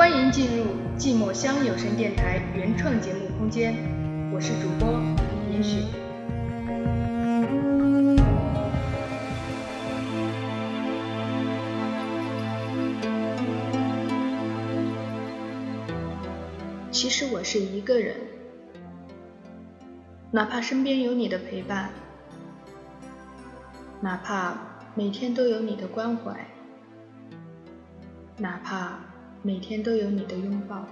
欢迎进入寂寞乡有声电台原创节目空间，我是主播严雪。其实我是一个人，哪怕身边有你的陪伴，哪怕每天都有你的关怀，哪怕每天都有你的拥抱。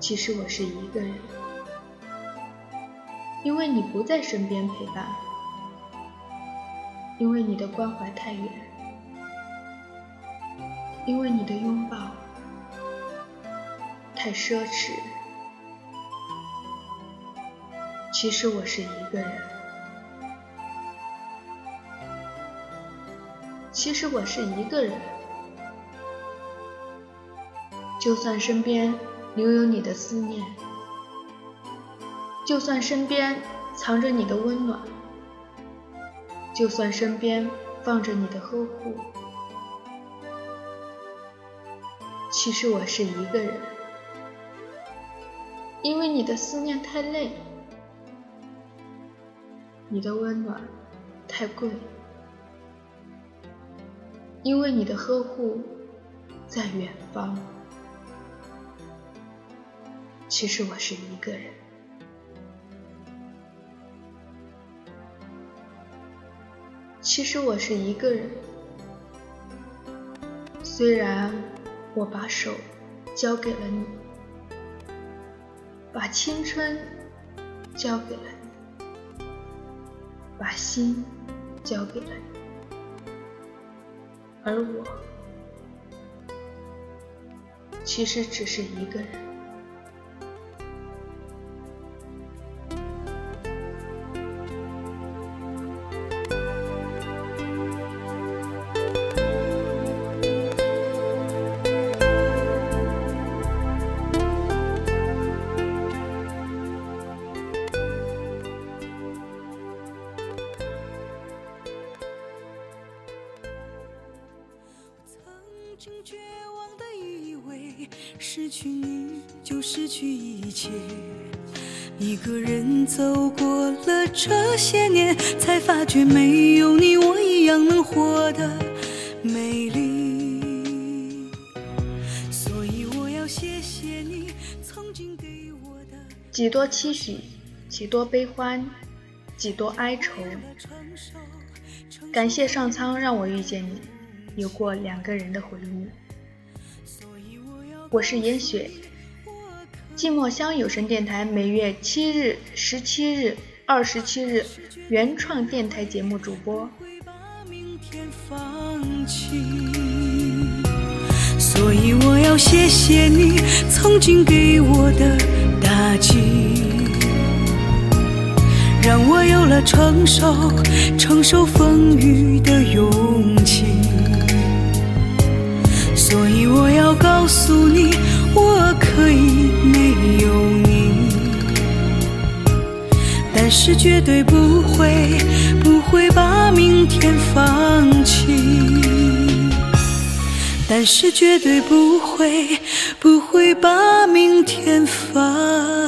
其实我是一个人，因为你不在身边陪伴，因为你的关怀太远，因为你的拥抱。太奢侈。其实我是一个人。其实我是一个人。就算身边留有你的思念，就算身边藏着你的温暖，就算身边放着你的呵护，其实我是一个人。因为你的思念太累，你的温暖太贵，因为你的呵护在远方。其实我是一个人，其实我是一个人。虽然我把手交给了你。把青春交给了你，把心交给了你，而我其实只是一个人。失去你就失去一切，一个人走过了这些年，才发觉没有你我一样能活得美丽。所以我要谢谢你曾经给我的几多期许，几多悲欢，几多哀愁。感谢上苍让我遇见你。有过两个人的回忆。我是严雪，寂寞乡有声电台每月七日、十七日、二十七日原创电台节目主播。所以我要谢谢你曾经给我的打击，让我有了承受承受风雨的勇气。我要告诉你，我可以没有你，但是绝对不会不会把明天放弃，但是绝对不会不会把明天放